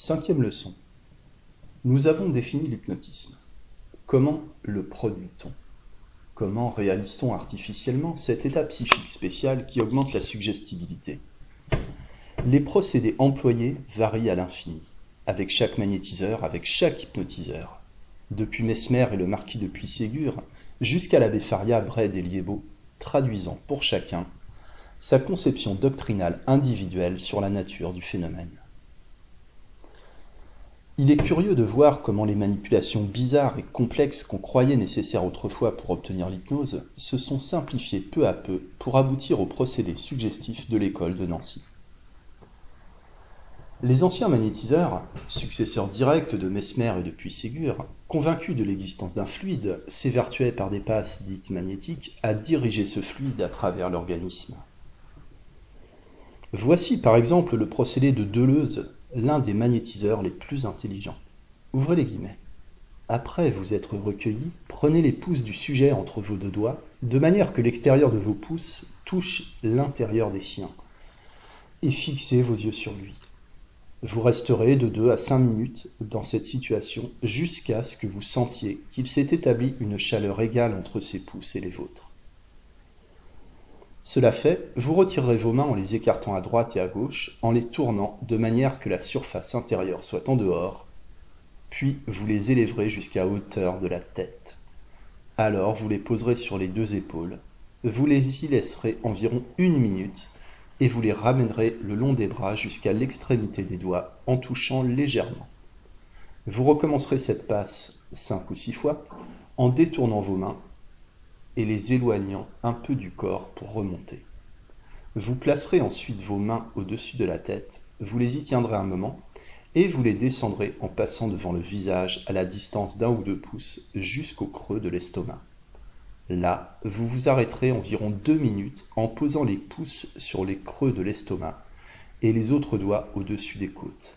Cinquième leçon. Nous avons défini l'hypnotisme. Comment le produit-on? Comment réalise-t-on artificiellement cet état psychique spécial qui augmente la suggestibilité? Les procédés employés varient à l'infini, avec chaque magnétiseur, avec chaque hypnotiseur. Depuis Mesmer et le marquis de Puységur, jusqu'à l'abbé Faria, Bred et Liébeau, traduisant pour chacun sa conception doctrinale individuelle sur la nature du phénomène. Il est curieux de voir comment les manipulations bizarres et complexes qu'on croyait nécessaires autrefois pour obtenir l'hypnose se sont simplifiées peu à peu pour aboutir au procédé suggestif de l'école de Nancy. Les anciens magnétiseurs, successeurs directs de Mesmer et de Puységur, convaincus de l'existence d'un fluide, s'évertuaient par des passes dites magnétiques à diriger ce fluide à travers l'organisme. Voici par exemple le procédé de Deleuze l'un des magnétiseurs les plus intelligents. Ouvrez les guillemets. Après vous être recueilli, prenez les pouces du sujet entre vos deux doigts, de manière que l'extérieur de vos pouces touche l'intérieur des siens, et fixez vos yeux sur lui. Vous resterez de 2 à 5 minutes dans cette situation jusqu'à ce que vous sentiez qu'il s'est établi une chaleur égale entre ses pouces et les vôtres. Cela fait, vous retirerez vos mains en les écartant à droite et à gauche, en les tournant de manière que la surface intérieure soit en dehors, puis vous les élèverez jusqu'à hauteur de la tête. Alors vous les poserez sur les deux épaules, vous les y laisserez environ une minute, et vous les ramènerez le long des bras jusqu'à l'extrémité des doigts en touchant légèrement. Vous recommencerez cette passe cinq ou six fois en détournant vos mains et les éloignant un peu du corps pour remonter. Vous placerez ensuite vos mains au-dessus de la tête, vous les y tiendrez un moment, et vous les descendrez en passant devant le visage à la distance d'un ou deux pouces jusqu'au creux de l'estomac. Là, vous vous arrêterez environ deux minutes en posant les pouces sur les creux de l'estomac et les autres doigts au-dessus des côtes.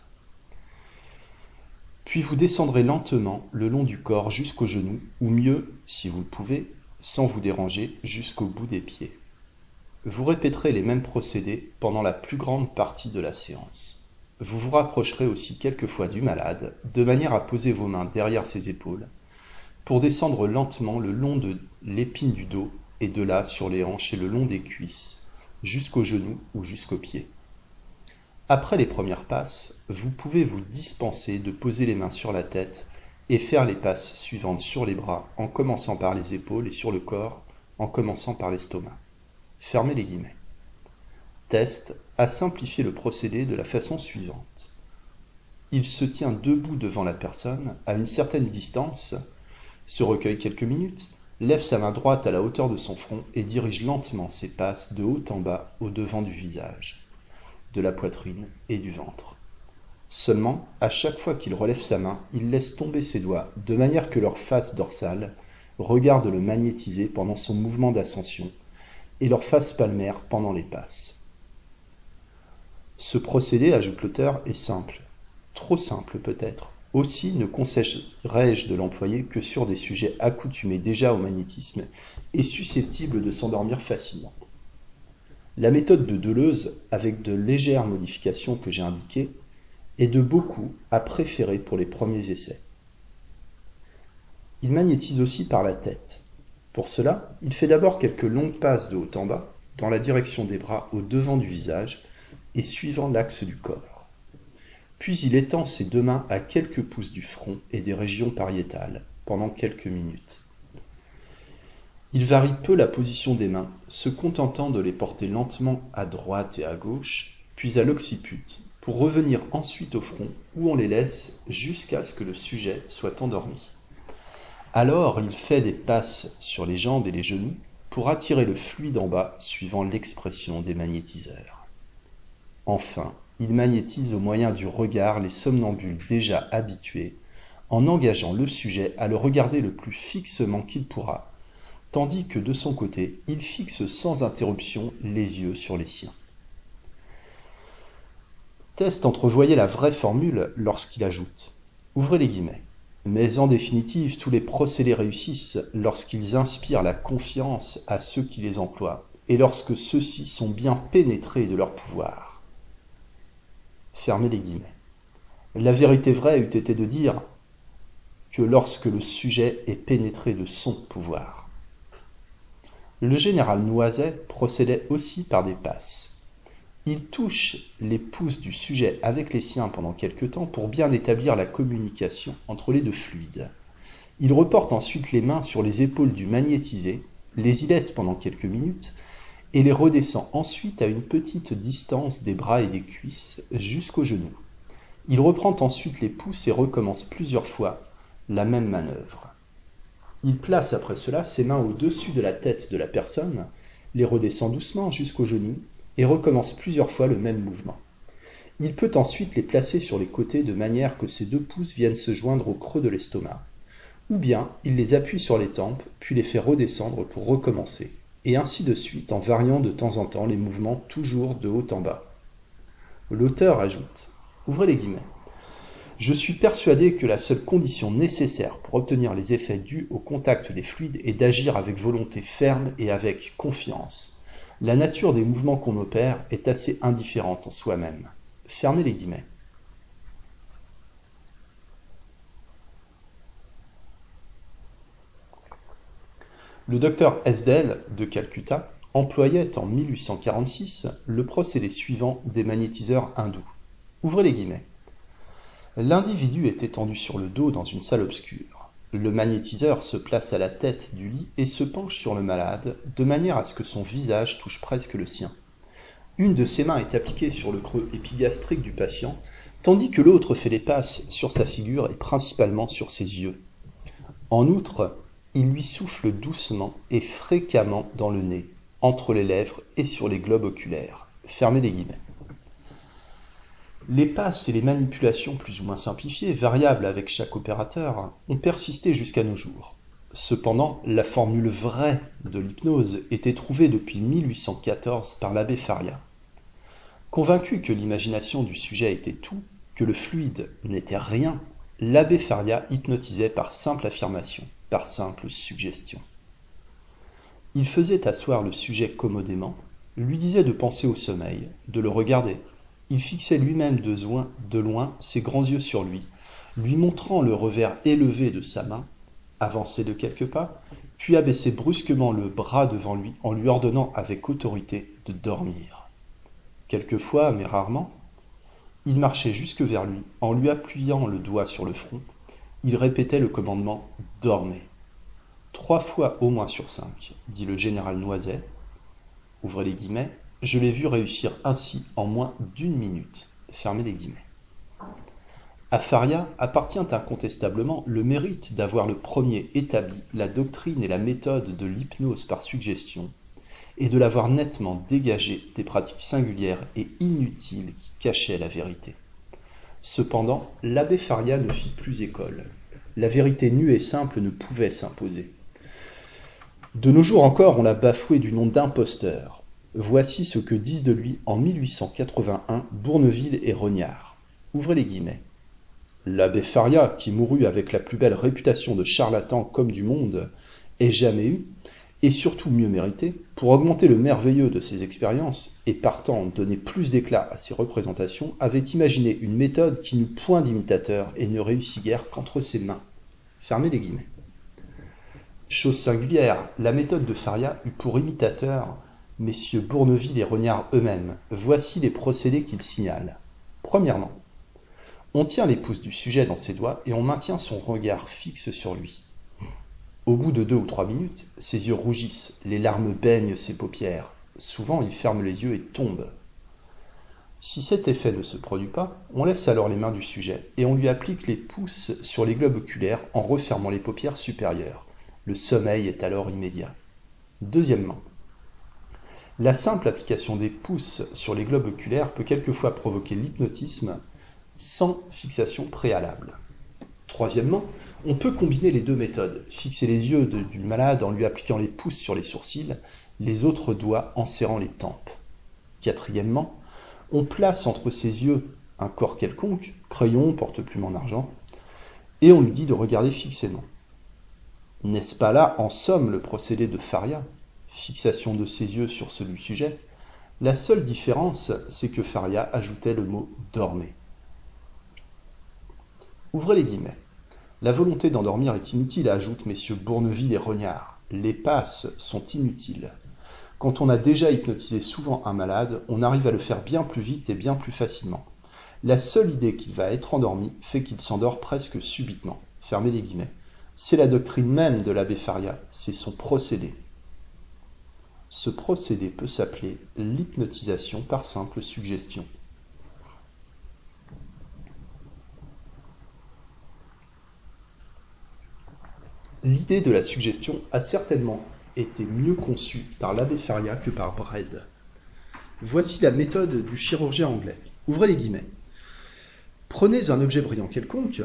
Puis vous descendrez lentement le long du corps jusqu'aux genoux, ou mieux, si vous le pouvez, sans vous déranger jusqu'au bout des pieds. Vous répéterez les mêmes procédés pendant la plus grande partie de la séance. Vous vous rapprocherez aussi quelquefois du malade, de manière à poser vos mains derrière ses épaules, pour descendre lentement le long de l'épine du dos et de là sur les hanches et le long des cuisses, jusqu'aux genoux ou jusqu'aux pieds. Après les premières passes, vous pouvez vous dispenser de poser les mains sur la tête et faire les passes suivantes sur les bras en commençant par les épaules et sur le corps en commençant par l'estomac. Fermez les guillemets. Test à simplifier le procédé de la façon suivante. Il se tient debout devant la personne à une certaine distance, se recueille quelques minutes, lève sa main droite à la hauteur de son front et dirige lentement ses passes de haut en bas au devant du visage, de la poitrine et du ventre. Seulement, à chaque fois qu'il relève sa main, il laisse tomber ses doigts, de manière que leur face dorsale regarde le magnétiser pendant son mouvement d'ascension, et leur face palmaire pendant les passes. Ce procédé, ajoute l'auteur, est simple. Trop simple peut-être. Aussi ne conseillerais-je de l'employer que sur des sujets accoutumés déjà au magnétisme et susceptibles de s'endormir facilement. La méthode de Deleuze, avec de légères modifications que j'ai indiquées, et de beaucoup à préférer pour les premiers essais. Il magnétise aussi par la tête. Pour cela, il fait d'abord quelques longues passes de haut en bas, dans la direction des bras au devant du visage et suivant l'axe du corps. Puis il étend ses deux mains à quelques pouces du front et des régions pariétales pendant quelques minutes. Il varie peu la position des mains, se contentant de les porter lentement à droite et à gauche, puis à l'occiput, pour revenir ensuite au front, où on les laisse jusqu'à ce que le sujet soit endormi. Alors il fait des passes sur les jambes et les genoux pour attirer le fluide en bas suivant l'expression des magnétiseurs. Enfin, il magnétise au moyen du regard les somnambules déjà habitués, en engageant le sujet à le regarder le plus fixement qu'il pourra, tandis que de son côté, il fixe sans interruption les yeux sur les siens. Test entrevoyait la vraie formule lorsqu'il ajoute Ouvrez les guillemets. Mais en définitive, tous les procédés réussissent lorsqu'ils inspirent la confiance à ceux qui les emploient et lorsque ceux-ci sont bien pénétrés de leur pouvoir. Fermez les guillemets. La vérité vraie eût été de dire que lorsque le sujet est pénétré de son pouvoir. Le général Noiset procédait aussi par des passes. Il touche les pouces du sujet avec les siens pendant quelque temps pour bien établir la communication entre les deux fluides. Il reporte ensuite les mains sur les épaules du magnétisé, les y laisse pendant quelques minutes et les redescend ensuite à une petite distance des bras et des cuisses jusqu'aux genoux. Il reprend ensuite les pouces et recommence plusieurs fois la même manœuvre. Il place après cela ses mains au-dessus de la tête de la personne, les redescend doucement jusqu'aux genoux et recommence plusieurs fois le même mouvement. Il peut ensuite les placer sur les côtés de manière que ses deux pouces viennent se joindre au creux de l'estomac, ou bien il les appuie sur les tempes, puis les fait redescendre pour recommencer, et ainsi de suite en variant de temps en temps les mouvements toujours de haut en bas. L'auteur ajoute, ouvrez les guillemets, je suis persuadé que la seule condition nécessaire pour obtenir les effets dus au contact des fluides est d'agir avec volonté ferme et avec confiance. La nature des mouvements qu'on opère est assez indifférente en soi-même. Fermez les guillemets. Le docteur Esdel de Calcutta employait en 1846 le procédé suivant des magnétiseurs hindous. Ouvrez les guillemets. L'individu est étendu sur le dos dans une salle obscure. Le magnétiseur se place à la tête du lit et se penche sur le malade, de manière à ce que son visage touche presque le sien. Une de ses mains est appliquée sur le creux épigastrique du patient, tandis que l'autre fait des passes sur sa figure et principalement sur ses yeux. En outre, il lui souffle doucement et fréquemment dans le nez, entre les lèvres et sur les globes oculaires. Fermez les guillemets. Les passes et les manipulations plus ou moins simplifiées, variables avec chaque opérateur, ont persisté jusqu'à nos jours. Cependant, la formule vraie de l'hypnose était trouvée depuis 1814 par l'abbé Faria. Convaincu que l'imagination du sujet était tout, que le fluide n'était rien, l'abbé Faria hypnotisait par simple affirmation, par simple suggestion. Il faisait asseoir le sujet commodément, lui disait de penser au sommeil, de le regarder, il fixait lui-même de loin ses grands yeux sur lui, lui montrant le revers élevé de sa main, avançait de quelques pas, puis abaissait brusquement le bras devant lui en lui ordonnant avec autorité de dormir. Quelquefois, mais rarement, il marchait jusque vers lui en lui appuyant le doigt sur le front. Il répétait le commandement Dormez. Trois fois au moins sur cinq, dit le général Noiset. Je l'ai vu réussir ainsi en moins d'une minute. Fermez les guillemets. À Faria appartient incontestablement le mérite d'avoir le premier établi la doctrine et la méthode de l'hypnose par suggestion, et de l'avoir nettement dégagé des pratiques singulières et inutiles qui cachaient la vérité. Cependant, l'abbé Faria ne fit plus école. La vérité nue et simple ne pouvait s'imposer. De nos jours encore, on l'a bafoué du nom d'imposteur, Voici ce que disent de lui en 1881 Bourneville et Rognard. Ouvrez les guillemets. L'abbé Faria, qui mourut avec la plus belle réputation de charlatan comme du monde ait jamais eu, et surtout mieux mérité, pour augmenter le merveilleux de ses expériences et partant donner plus d'éclat à ses représentations, avait imaginé une méthode qui n'eut point d'imitateur et ne réussit guère qu'entre ses mains. Fermez les guillemets. Chose singulière, la méthode de Faria eut pour imitateur messieurs Bourneville et Rognard eux-mêmes, voici les procédés qu'ils signalent. Premièrement, on tient les pouces du sujet dans ses doigts et on maintient son regard fixe sur lui. Au bout de deux ou trois minutes, ses yeux rougissent, les larmes baignent ses paupières. Souvent, il ferme les yeux et tombe. Si cet effet ne se produit pas, on laisse alors les mains du sujet et on lui applique les pouces sur les globes oculaires en refermant les paupières supérieures. Le sommeil est alors immédiat. Deuxièmement, la simple application des pouces sur les globes oculaires peut quelquefois provoquer l'hypnotisme sans fixation préalable. Troisièmement, on peut combiner les deux méthodes, fixer les yeux du malade en lui appliquant les pouces sur les sourcils, les autres doigts en serrant les tempes. Quatrièmement, on place entre ses yeux un corps quelconque, crayon, porte-plume en argent, et on lui dit de regarder fixément. N'est-ce pas là, en somme, le procédé de Faria? Fixation de ses yeux sur du sujet, la seule différence, c'est que Faria ajoutait le mot dormez. Ouvrez les guillemets. La volonté d'endormir est inutile, ajoutent messieurs Bourneville et Rognard. Les passes sont inutiles. Quand on a déjà hypnotisé souvent un malade, on arrive à le faire bien plus vite et bien plus facilement. La seule idée qu'il va être endormi fait qu'il s'endort presque subitement. Fermez les guillemets. C'est la doctrine même de l'abbé Faria, c'est son procédé. Ce procédé peut s'appeler l'hypnotisation par simple suggestion. L'idée de la suggestion a certainement été mieux conçue par l'abbé Faria que par Bredd. Voici la méthode du chirurgien anglais. Ouvrez les guillemets. Prenez un objet brillant quelconque,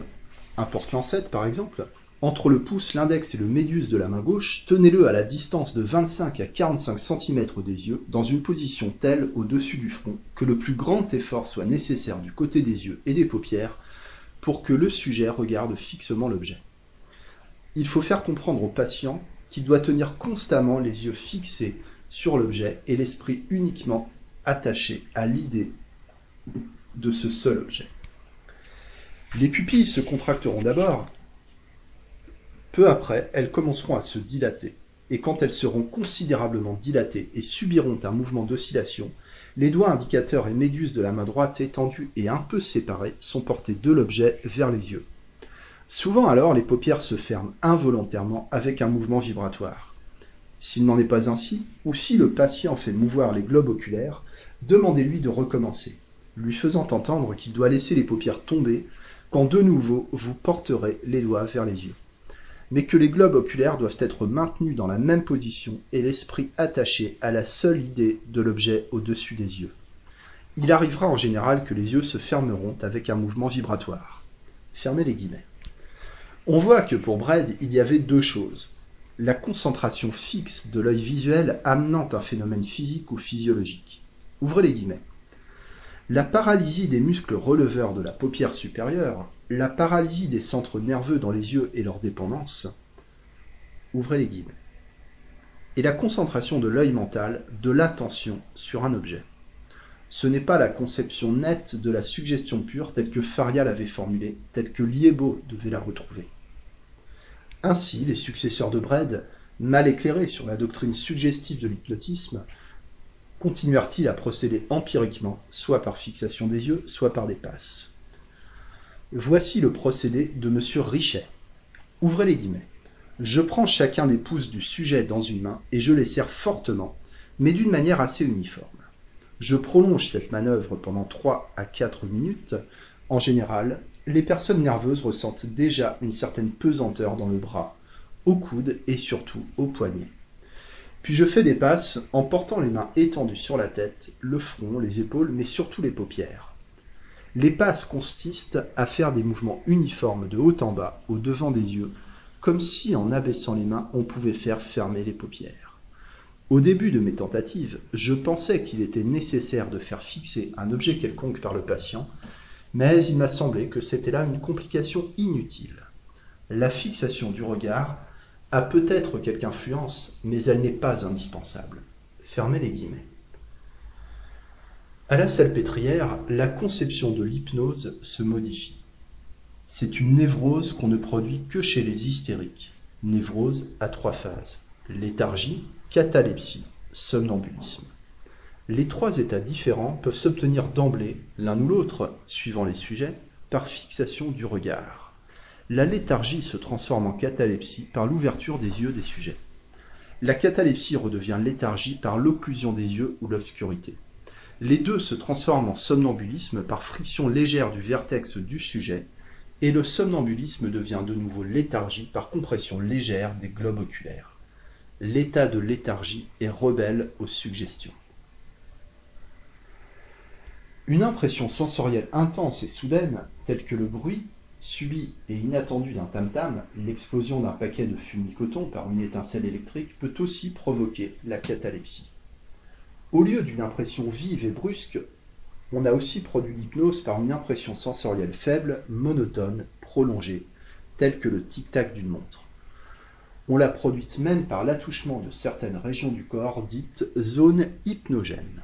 un porte-lancette par exemple, entre le pouce, l'index et le médius de la main gauche, tenez-le à la distance de 25 à 45 cm des yeux, dans une position telle au-dessus du front que le plus grand effort soit nécessaire du côté des yeux et des paupières pour que le sujet regarde fixement l'objet. Il faut faire comprendre au patient qu'il doit tenir constamment les yeux fixés sur l'objet et l'esprit uniquement attaché à l'idée de ce seul objet. Les pupilles se contracteront d'abord, peu après, elles commenceront à se dilater, et quand elles seront considérablement dilatées et subiront un mouvement d'oscillation, les doigts indicateurs et médius de la main droite étendus et un peu séparés sont portés de l'objet vers les yeux. Souvent alors, les paupières se ferment involontairement avec un mouvement vibratoire. S'il n'en est pas ainsi, ou si le patient fait mouvoir les globes oculaires, demandez-lui de recommencer, lui faisant entendre qu'il doit laisser les paupières tomber quand de nouveau vous porterez les doigts vers les yeux. Mais que les globes oculaires doivent être maintenus dans la même position et l'esprit attaché à la seule idée de l'objet au-dessus des yeux. Il arrivera en général que les yeux se fermeront avec un mouvement vibratoire. Fermez les guillemets. On voit que pour Bredd, il y avait deux choses. La concentration fixe de l'œil visuel amenant un phénomène physique ou physiologique. Ouvrez les guillemets la paralysie des muscles releveurs de la paupière supérieure, la paralysie des centres nerveux dans les yeux et leur dépendance, ouvrez les guillemets, et la concentration de l'œil mental de l'attention sur un objet. Ce n'est pas la conception nette de la suggestion pure telle que Faria l'avait formulée, telle que Liebo devait la retrouver. Ainsi, les successeurs de Bredd, mal éclairés sur la doctrine suggestive de l'hypnotisme, continuèrent-ils à procéder empiriquement, soit par fixation des yeux, soit par des passes? Voici le procédé de M. Richet. Ouvrez les guillemets. Je prends chacun des pouces du sujet dans une main et je les serre fortement, mais d'une manière assez uniforme. Je prolonge cette manœuvre pendant 3 à 4 minutes. En général, les personnes nerveuses ressentent déjà une certaine pesanteur dans le bras, au coude et surtout au poignet. Puis je fais des passes en portant les mains étendues sur la tête, le front, les épaules, mais surtout les paupières. Les passes consistent à faire des mouvements uniformes de haut en bas, au devant des yeux, comme si en abaissant les mains on pouvait faire fermer les paupières. Au début de mes tentatives, je pensais qu'il était nécessaire de faire fixer un objet quelconque par le patient, mais il m'a semblé que c'était là une complication inutile. La fixation du regard a peut-être quelque influence, mais elle n'est pas indispensable. Fermez les guillemets. À la salpêtrière, la conception de l'hypnose se modifie. C'est une névrose qu'on ne produit que chez les hystériques. Névrose à trois phases. Léthargie, catalepsie, somnambulisme. Les trois états différents peuvent s'obtenir d'emblée, l'un ou l'autre, suivant les sujets, par fixation du regard la léthargie se transforme en catalepsie par l'ouverture des yeux des sujets. La catalepsie redevient léthargie par l'occlusion des yeux ou l'obscurité. Les deux se transforment en somnambulisme par friction légère du vertex du sujet, et le somnambulisme devient de nouveau léthargie par compression légère des globes oculaires. L'état de léthargie est rebelle aux suggestions. Une impression sensorielle intense et soudaine, telle que le bruit, subie et inattendue d'un tam-tam, l'explosion d'un paquet de fumicoton par une étincelle électrique peut aussi provoquer la catalepsie. Au lieu d'une impression vive et brusque, on a aussi produit l'hypnose par une impression sensorielle faible, monotone, prolongée, telle que le tic-tac d'une montre. On l'a produite même par l'attouchement de certaines régions du corps dites zones hypnogènes.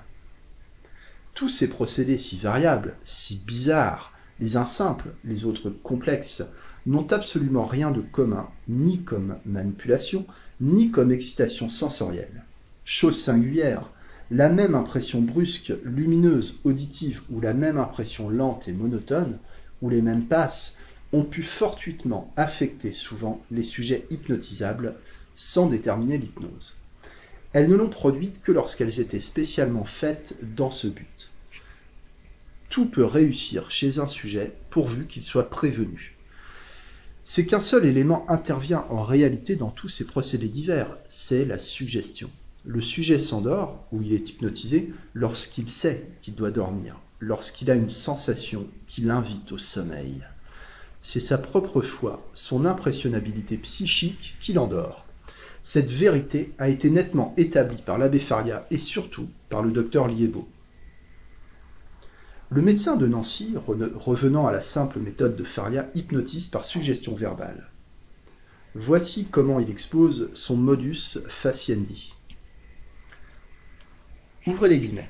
Tous ces procédés si variables, si bizarres, Les uns simples, les autres complexes, n'ont absolument rien de commun, ni comme manipulation, ni comme excitation sensorielle. Chose singulière, la même impression brusque, lumineuse, auditive, ou la même impression lente et monotone, ou les mêmes passes, ont pu fortuitement affecter souvent les sujets hypnotisables sans déterminer l'hypnose. Elles ne l'ont produite que lorsqu'elles étaient spécialement faites dans ce but. Tout peut réussir chez un sujet pourvu qu'il soit prévenu. C'est qu'un seul élément intervient en réalité dans tous ces procédés divers, c'est la suggestion. Le sujet s'endort, ou il est hypnotisé, lorsqu'il sait qu'il doit dormir, lorsqu'il a une sensation qui l'invite au sommeil. C'est sa propre foi, son impressionnabilité psychique qui l'endort. Cette vérité a été nettement établie par l'abbé Faria et surtout par le docteur Liebo. Le médecin de Nancy, revenant à la simple méthode de Faria, hypnotise par suggestion verbale. Voici comment il expose son modus faciendi. Ouvrez les guillemets.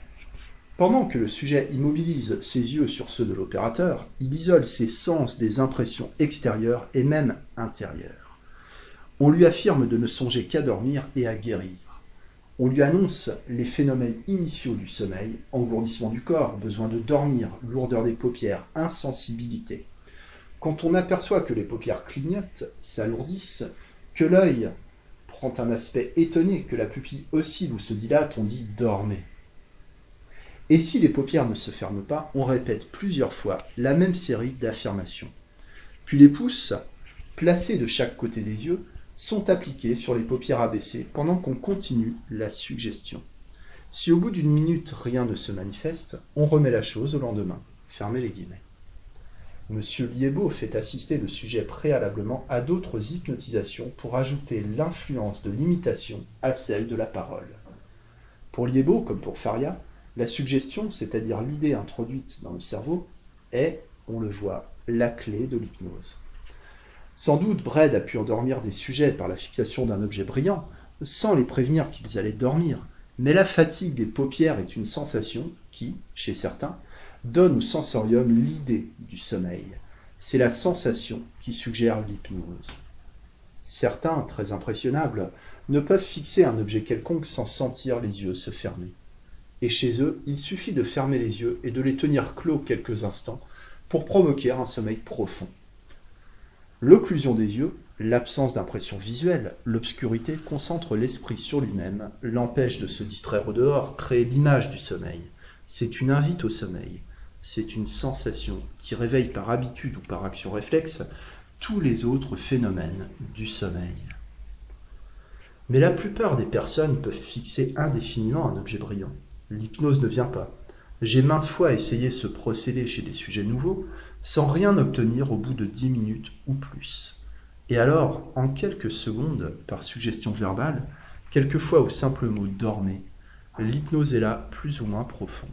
Pendant que le sujet immobilise ses yeux sur ceux de l'opérateur, il isole ses sens des impressions extérieures et même intérieures. On lui affirme de ne songer qu'à dormir et à guérir. On lui annonce les phénomènes initiaux du sommeil, engourdissement du corps, besoin de dormir, lourdeur des paupières, insensibilité. Quand on aperçoit que les paupières clignotent, s'alourdissent, que l'œil prend un aspect étonné, que la pupille oscille ou se dilate, on dit dormez. Et si les paupières ne se ferment pas, on répète plusieurs fois la même série d'affirmations. Puis les pouces, placés de chaque côté des yeux, sont appliqués sur les paupières abaissées pendant qu'on continue la suggestion. Si au bout d'une minute rien ne se manifeste, on remet la chose au lendemain. Fermez les guillemets. Monsieur Liebo fait assister le sujet préalablement à d'autres hypnotisations pour ajouter l'influence de l'imitation à celle de la parole. Pour Liebo, comme pour Faria, la suggestion, c'est-à-dire l'idée introduite dans le cerveau, est, on le voit, la clé de l'hypnose. Sans doute Bredd a pu endormir des sujets par la fixation d'un objet brillant, sans les prévenir qu'ils allaient dormir, mais la fatigue des paupières est une sensation qui, chez certains, donne au sensorium l'idée du sommeil. C'est la sensation qui suggère l'hypnose. Certains, très impressionnables, ne peuvent fixer un objet quelconque sans sentir les yeux se fermer. Et chez eux, il suffit de fermer les yeux et de les tenir clos quelques instants pour provoquer un sommeil profond. L'occlusion des yeux, l'absence d'impression visuelle, l'obscurité concentre l'esprit sur lui-même, l'empêche de se distraire au dehors, crée l'image du sommeil. C'est une invite au sommeil c'est une sensation qui réveille par habitude ou par action réflexe tous les autres phénomènes du sommeil. Mais la plupart des personnes peuvent fixer indéfiniment un objet brillant. L'hypnose ne vient pas. J'ai maintes fois essayé ce procédé chez des sujets nouveaux sans rien obtenir au bout de dix minutes ou plus. Et alors, en quelques secondes, par suggestion verbale, quelquefois au simple mot dormez, l'hypnose est là plus ou moins profonde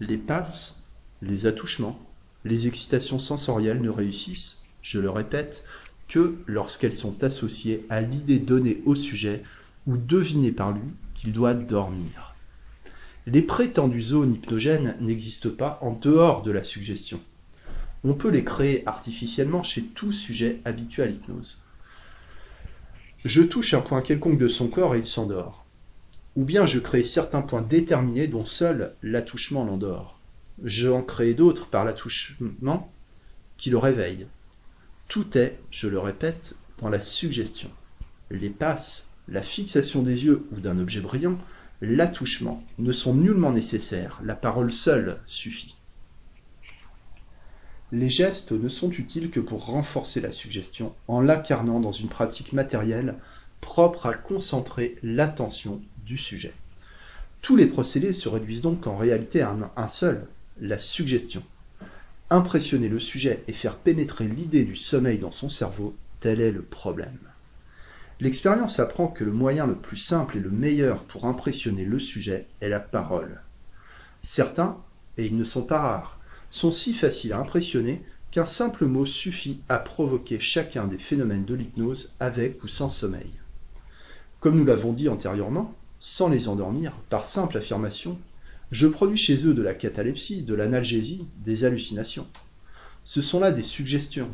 les passes, les attouchements, les excitations sensorielles ne réussissent, je le répète, que lorsqu'elles sont associées à l'idée donnée au sujet ou devinée par lui qu'il doit dormir. Les prétendues zones hypnogènes n'existent pas en dehors de la suggestion. On peut les créer artificiellement chez tout sujet habitué à l'hypnose. Je touche un point quelconque de son corps et il s'endort ou bien je crée certains points déterminés dont seul l'attouchement l'endort. Je en crée d'autres par l'attouchement qui le réveille. Tout est, je le répète, dans la suggestion. Les passes, la fixation des yeux ou d'un objet brillant, l'attouchement ne sont nullement nécessaires, la parole seule suffit. Les gestes ne sont utiles que pour renforcer la suggestion en l'incarnant dans une pratique matérielle propre à concentrer l'attention du sujet. Tous les procédés se réduisent donc en réalité à un, seul, la suggestion. Impressionner le sujet et faire pénétrer l'idée du sommeil dans son cerveau, tel est le problème. L'expérience apprend que le moyen le plus simple et le meilleur pour impressionner le sujet est la parole. Certains, et ils ne sont pas rares, sont si faciles à impressionner qu'un simple mot suffit à provoquer chacun des phénomènes de l'hypnose avec ou sans sommeil. Comme nous l'avons dit antérieurement, sans les endormir, par simple affirmation, Je produis chez eux de la catalepsie, de l'analgésie, des hallucinations. Ce sont là des suggestions,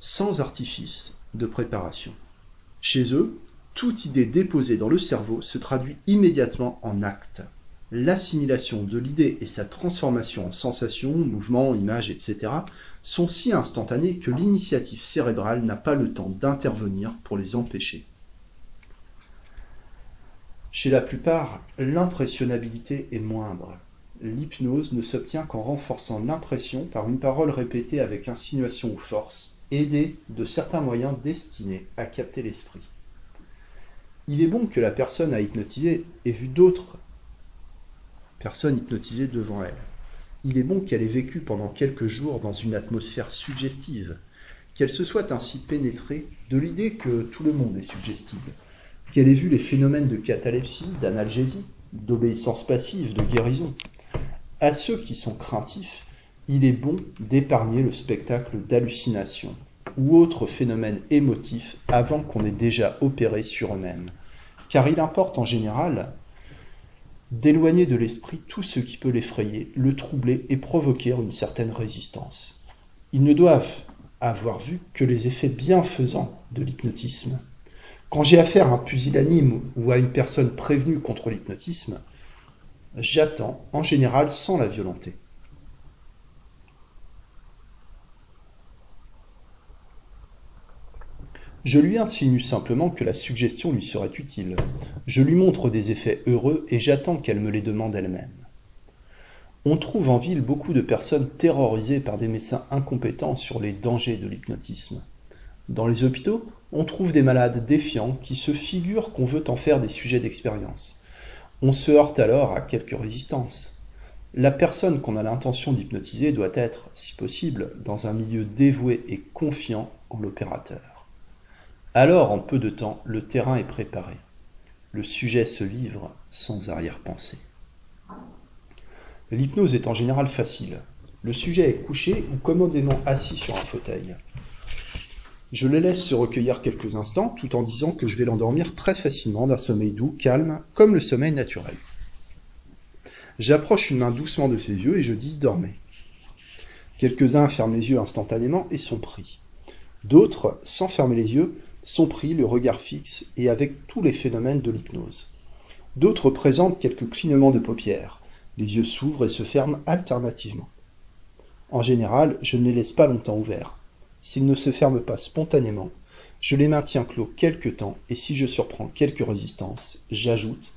sans artifice de préparation. Chez eux, toute idée déposée dans le cerveau se traduit immédiatement en acte. L'assimilation de l'idée et sa transformation en sensation, mouvement, image, etc. sont si instantanées que l'initiative cérébrale n'a pas le temps d'intervenir pour les empêcher. Chez la plupart, l'impressionnabilité est moindre. L'hypnose ne s'obtient qu'en renforçant l'impression par une parole répétée avec insinuation ou force, aidée de certains moyens destinés à capter l'esprit. Il est bon que la personne à hypnotiser ait vu d'autres personnes hypnotisées devant elle. Il est bon qu'elle ait vécu pendant quelques jours dans une atmosphère suggestive, qu'elle se soit ainsi pénétrée de l'idée que tout le monde est suggestible, qu'elle ait vu les phénomènes de catalepsie, d'analgésie, d'obéissance passive, de guérison. À ceux qui sont craintifs, il est bon d'épargner le spectacle d'hallucination ou autres phénomènes émotifs avant qu'on ait déjà opéré sur eux-mêmes. Car il importe en général d'éloigner de l'esprit tout ce qui peut l'effrayer, le troubler et provoquer une certaine résistance. Ils ne doivent avoir vu que les effets bienfaisants de l'hypnotisme. Quand j'ai affaire à un pusillanime ou à une personne prévenue contre l'hypnotisme, j'attends en général sans la violenter. Je lui insinue simplement que la suggestion lui serait utile. Je lui montre des effets heureux et j'attends qu'elle me les demande elle-même. On trouve en ville beaucoup de personnes terrorisées par des médecins incompétents sur les dangers de l'hypnotisme. Dans les hôpitaux, on trouve des malades défiants qui se figurent qu'on veut en faire des sujets d'expérience. On se heurte alors à quelques résistances. La personne qu'on a l'intention d'hypnotiser doit être, si possible, dans un milieu dévoué et confiant en l'opérateur. Alors, en peu de temps, le terrain est préparé. Le sujet se livre sans arrière-pensée. L'hypnose est en général facile. Le sujet est couché ou commodément assis sur un fauteuil. Je le laisse se recueillir quelques instants tout en disant que je vais l'endormir très facilement d'un sommeil doux, calme, comme le sommeil naturel. J'approche une main doucement de ses yeux et je dis dormez. Quelques-uns ferment les yeux instantanément et sont pris. D'autres, sans fermer les yeux, sont pris le regard fixe et avec tous les phénomènes de l'hypnose. D'autres présentent quelques clignements de paupières. Les yeux s'ouvrent et se ferment alternativement. En général, je ne les laisse pas longtemps ouverts. S'ils ne se ferment pas spontanément, je les maintiens clos quelque temps et si je surprends quelques résistances, j'ajoute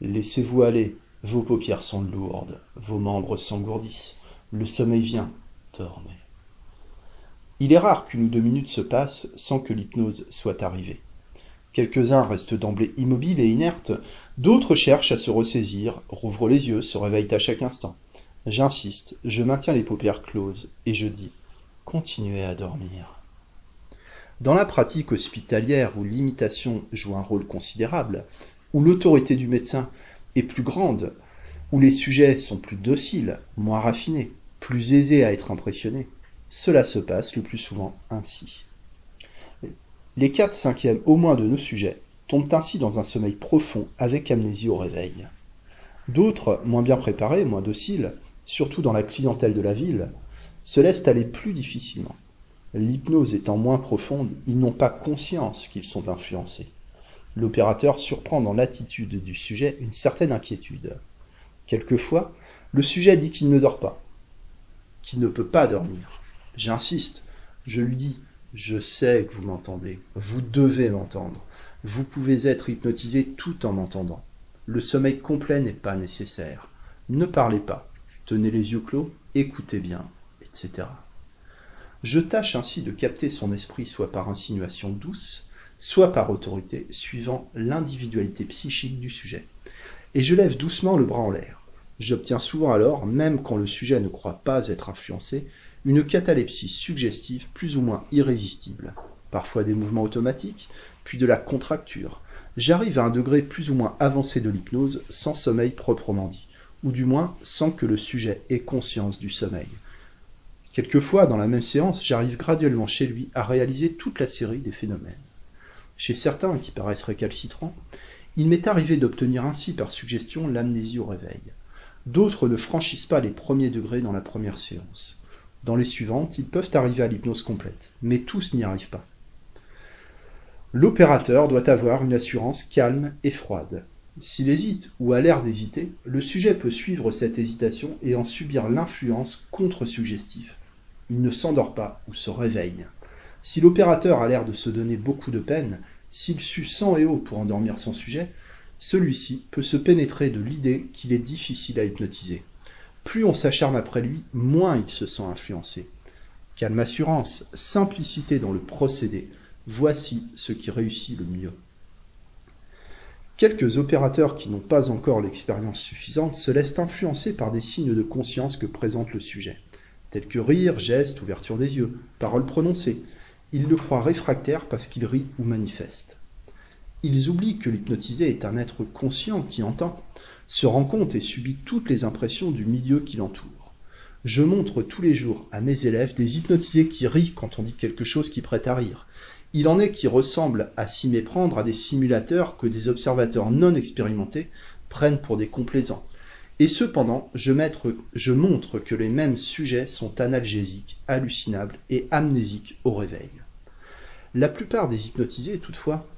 Laissez-vous aller, vos paupières sont lourdes, vos membres s'engourdissent, le sommeil vient, dormez. Il est rare qu'une ou deux minutes se passent sans que l'hypnose soit arrivée. Quelques-uns restent d'emblée immobiles et inertes, d'autres cherchent à se ressaisir, rouvrent les yeux, se réveillent à chaque instant. J'insiste, je maintiens les paupières closes et je dis continuez à dormir. Dans la pratique hospitalière où l'imitation joue un rôle considérable, où l'autorité du médecin est plus grande, où les sujets sont plus dociles, moins raffinés, plus aisés à être impressionnés, cela se passe le plus souvent ainsi. Les quatre cinquièmes au moins de nos sujets tombent ainsi dans un sommeil profond avec amnésie au réveil. D'autres, moins bien préparés, moins dociles, surtout dans la clientèle de la ville, se laissent aller plus difficilement. L'hypnose étant moins profonde, ils n'ont pas conscience qu'ils sont influencés. L'opérateur surprend dans l'attitude du sujet une certaine inquiétude. Quelquefois, le sujet dit qu'il ne dort pas, qu'il ne peut pas dormir. J'insiste, je lui dis, je sais que vous m'entendez, vous devez m'entendre. Vous pouvez être hypnotisé tout en m'entendant. Le sommeil complet n'est pas nécessaire. Ne parlez pas, tenez les yeux clos, écoutez bien, etc. Je tâche ainsi de capter son esprit soit par insinuation douce, soit par autorité, suivant l'individualité psychique du sujet. Et je lève doucement le bras en l'air. J'obtiens souvent alors, même quand le sujet ne croit pas être influencé, une catalepsie suggestive plus ou moins irrésistible, parfois des mouvements automatiques, puis de la contracture. J'arrive à un degré plus ou moins avancé de l'hypnose sans sommeil proprement dit, ou du moins sans que le sujet ait conscience du sommeil. Quelquefois, dans la même séance, j'arrive graduellement chez lui à réaliser toute la série des phénomènes. Chez certains qui paraissent récalcitrants, Il m'est arrivé d'obtenir ainsi par suggestion l'amnésie au réveil. D'autres ne franchissent pas les premiers degrés dans la première séance. Dans les suivantes, ils peuvent arriver à l'hypnose complète, mais tous n'y arrivent pas. L'opérateur doit avoir une assurance calme et froide. S'il hésite ou a l'air d'hésiter, le sujet peut suivre cette hésitation et en subir l'influence contre-suggestive. Il ne s'endort pas ou se réveille. Si l'opérateur a l'air de se donner beaucoup de peine, s'il sue sang et eau pour endormir son sujet, celui-ci peut se pénétrer de l'idée qu'il est difficile à hypnotiser. Plus on s'acharne après lui, moins il se sent influencé. Calme assurance, simplicité dans le procédé, voici ce qui réussit le mieux. Quelques opérateurs qui n'ont pas encore l'expérience suffisante se laissent influencer par des signes de conscience que présente le sujet, tels que rire, geste, ouverture des yeux, paroles prononcées. Ils le croient réfractaire parce qu'il rit ou manifeste. Ils oublient que l'hypnotisé est un être conscient qui entend, se rend compte et subit toutes les impressions du milieu qui l'entoure. Je montre tous les jours à mes élèves des hypnotisés qui rient quand on dit quelque chose qui prête à rire. Il en est qui ressemblent à s'y méprendre à des simulateurs que des observateurs non expérimentés prennent pour des complaisants. Et cependant, je, je montre que les mêmes sujets sont analgésiques, hallucinables et amnésiques au réveil. La plupart des hypnotisés, toutefois,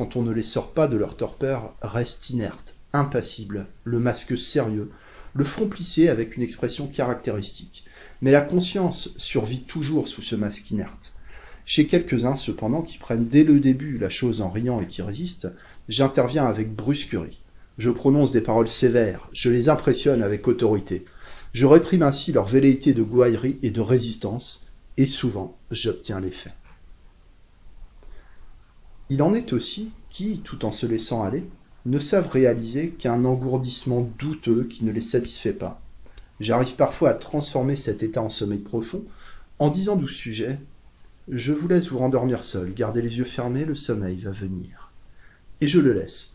quand on ne les sort pas de leur torpeur, restent inertes, impassibles, le masque sérieux, le front plissé avec une expression caractéristique. Mais la conscience survit toujours sous ce masque inerte. Chez quelques-uns, cependant, qui prennent dès le début la chose en riant et qui résistent, j'interviens avec brusquerie. Je prononce des paroles sévères, je les impressionne avec autorité. Je réprime ainsi leur velléité de gouaillerie et de résistance, et souvent j'obtiens l'effet. Il en est aussi qui, tout en se laissant aller, ne savent réaliser qu'un engourdissement douteux qui ne les satisfait pas. J'arrive parfois à transformer cet état en sommeil profond en disant du sujet Je vous laisse vous rendormir seul, gardez les yeux fermés, le sommeil va venir. Et je le laisse.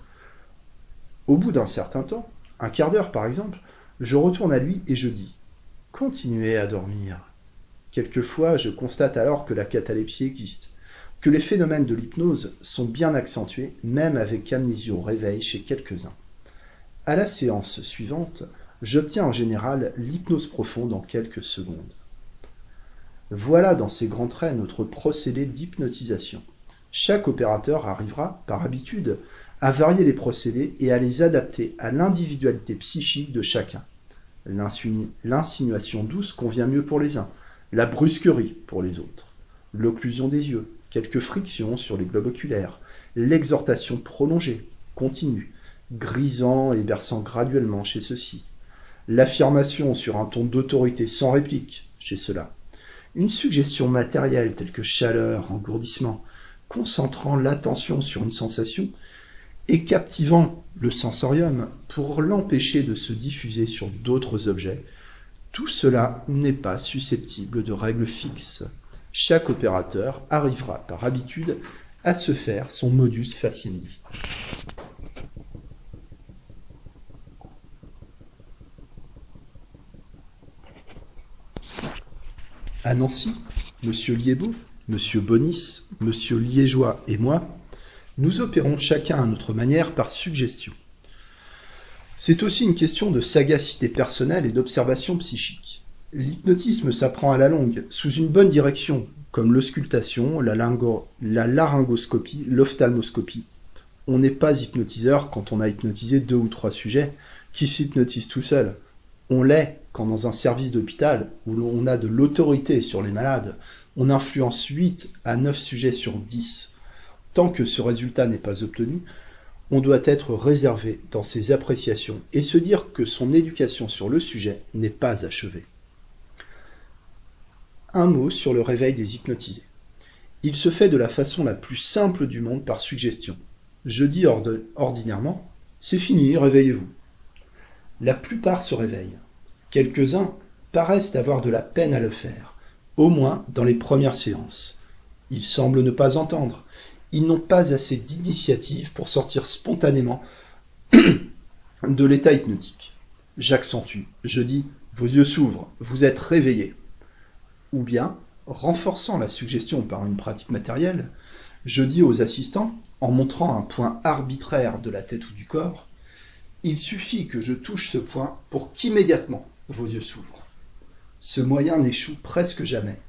Au bout d'un certain temps, un quart d'heure par exemple, je retourne à lui et je dis Continuez à dormir. Quelquefois, je constate alors que la catalepsie existe que les phénomènes de l'hypnose sont bien accentués, même avec amnésie au réveil chez quelques-uns. À la séance suivante, j'obtiens en général l'hypnose profonde en quelques secondes. Voilà dans ces grands traits notre procédé d'hypnotisation. Chaque opérateur arrivera, par habitude, à varier les procédés et à les adapter à l'individualité psychique de chacun. L'insinuation douce convient mieux pour les uns, la brusquerie pour les autres, l'occlusion des yeux, quelques frictions sur les globes oculaires, l'exhortation prolongée, continue, grisant et berçant graduellement chez ceux-ci, l'affirmation sur un ton d'autorité sans réplique chez ceux-là, une suggestion matérielle telle que chaleur, engourdissement, concentrant l'attention sur une sensation et captivant le sensorium pour l'empêcher de se diffuser sur d'autres objets, tout cela n'est pas susceptible de règles fixes chaque opérateur arrivera par habitude à se faire son modus faciendi. À Nancy, M. Liébeau, M. Bonis, M. Liégeois et moi, nous opérons chacun à notre manière par suggestion. C'est aussi une question de sagacité personnelle et d'observation psychique. L'hypnotisme s'apprend à la longue, sous une bonne direction, comme l'auscultation, la, la laryngoscopie, l'ophtalmoscopie. On n'est pas hypnotiseur quand on a hypnotisé deux ou trois sujets qui s'hypnotisent tout seul. On l'est quand dans un service d'hôpital où l'on a de l'autorité sur les malades, on influence 8 à 9 sujets sur 10. Tant que ce résultat n'est pas obtenu, on doit être réservé dans ses appréciations et se dire que son éducation sur le sujet n'est pas achevée un mot sur le réveil des hypnotisés. Il se fait de la façon la plus simple du monde par suggestion. Je dis ordinairement C'est fini, réveillez-vous. La plupart se réveillent. Quelques-uns paraissent avoir de la peine à le faire, au moins dans les premières séances. Ils semblent ne pas entendre. Ils n'ont pas assez d'initiative pour sortir spontanément de l'état hypnotique. J'accentue. Je dis Vos yeux s'ouvrent, vous êtes réveillés ou bien, renforçant la suggestion par une pratique matérielle, Je dis aux assistants, en montrant un point arbitraire de la tête ou du corps, il suffit que je touche ce point pour qu'immédiatement vos yeux s'ouvrent. Ce moyen n'échoue presque jamais.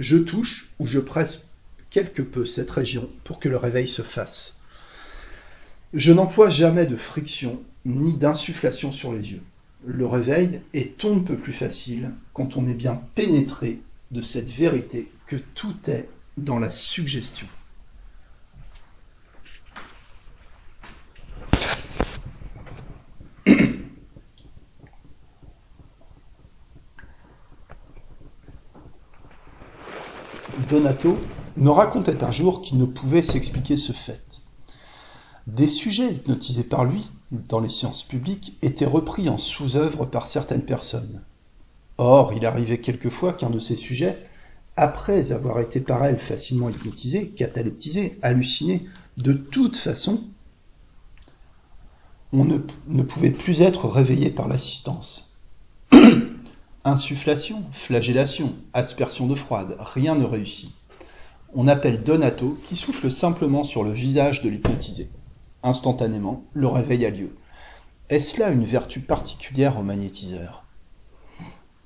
Je touche ou je presse quelque peu cette région pour que le réveil se fasse. Je n'emploie jamais de friction ni d'insufflation sur les yeux. Le réveil est on ne peut plus facile quand on est bien pénétré de cette vérité que tout est dans la suggestion. Donato me racontait un jour qu'il ne pouvait s'expliquer ce fait. Des sujets hypnotisés par lui, dans les sciences publiques, étaient repris en sous-œuvre par certaines personnes. Or, il arrivait quelquefois qu'un de ces sujets, après avoir été par elles facilement hypnotisé, cataleptisé, halluciné, de toute façon, on ne, ne pouvait plus être réveillé par l'assistance. Insufflation, flagellation, aspersion de froide, rien ne réussit. On appelle Donato qui souffle simplement sur le visage de l'hypnotisé. Instantanément, le réveil a lieu. Est-ce là une vertu particulière au magnétiseur?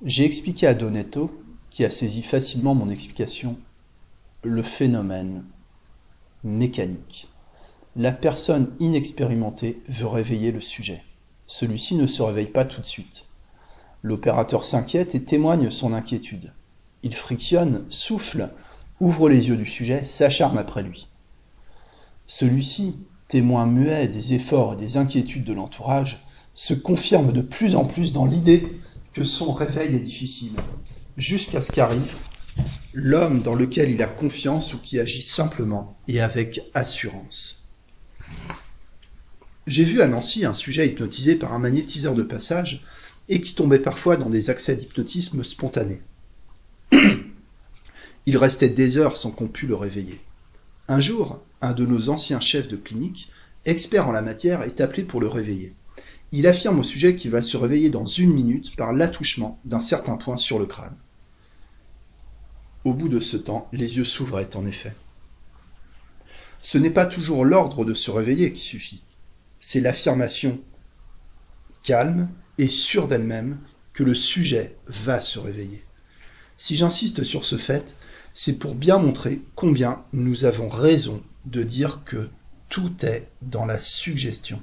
J'ai expliqué à Donato, qui a saisi facilement mon explication, le phénomène mécanique. La personne inexpérimentée veut réveiller le sujet. Celui-ci ne se réveille pas tout de suite. L'opérateur s'inquiète et témoigne son inquiétude. Il frictionne, souffle, ouvre les yeux du sujet, s'acharne après lui. Celui-ci, témoin muet des efforts et des inquiétudes de l'entourage, se confirme de plus en plus dans l'idée que son réveil est difficile, jusqu'à ce qu'arrive l'homme dans lequel il a confiance ou qui agit simplement et avec assurance. J'ai vu à Nancy un sujet hypnotisé par un magnétiseur de passage et qui tombait parfois dans des accès d'hypnotisme spontanés. Il restait des heures sans qu'on pût le réveiller. Un jour, un de nos anciens chefs de clinique, expert en la matière, est appelé pour le réveiller. Il affirme au sujet qu'il va se réveiller dans une minute par l'attouchement d'un certain point sur le crâne. Au bout de ce temps, les yeux s'ouvraient en effet. Ce n'est pas toujours l'ordre de se réveiller qui suffit, c'est l'affirmation calme et sûre d'elle-même que le sujet va se réveiller. Si j'insiste sur ce fait, c'est pour bien montrer combien nous avons raison de dire que tout est dans la suggestion.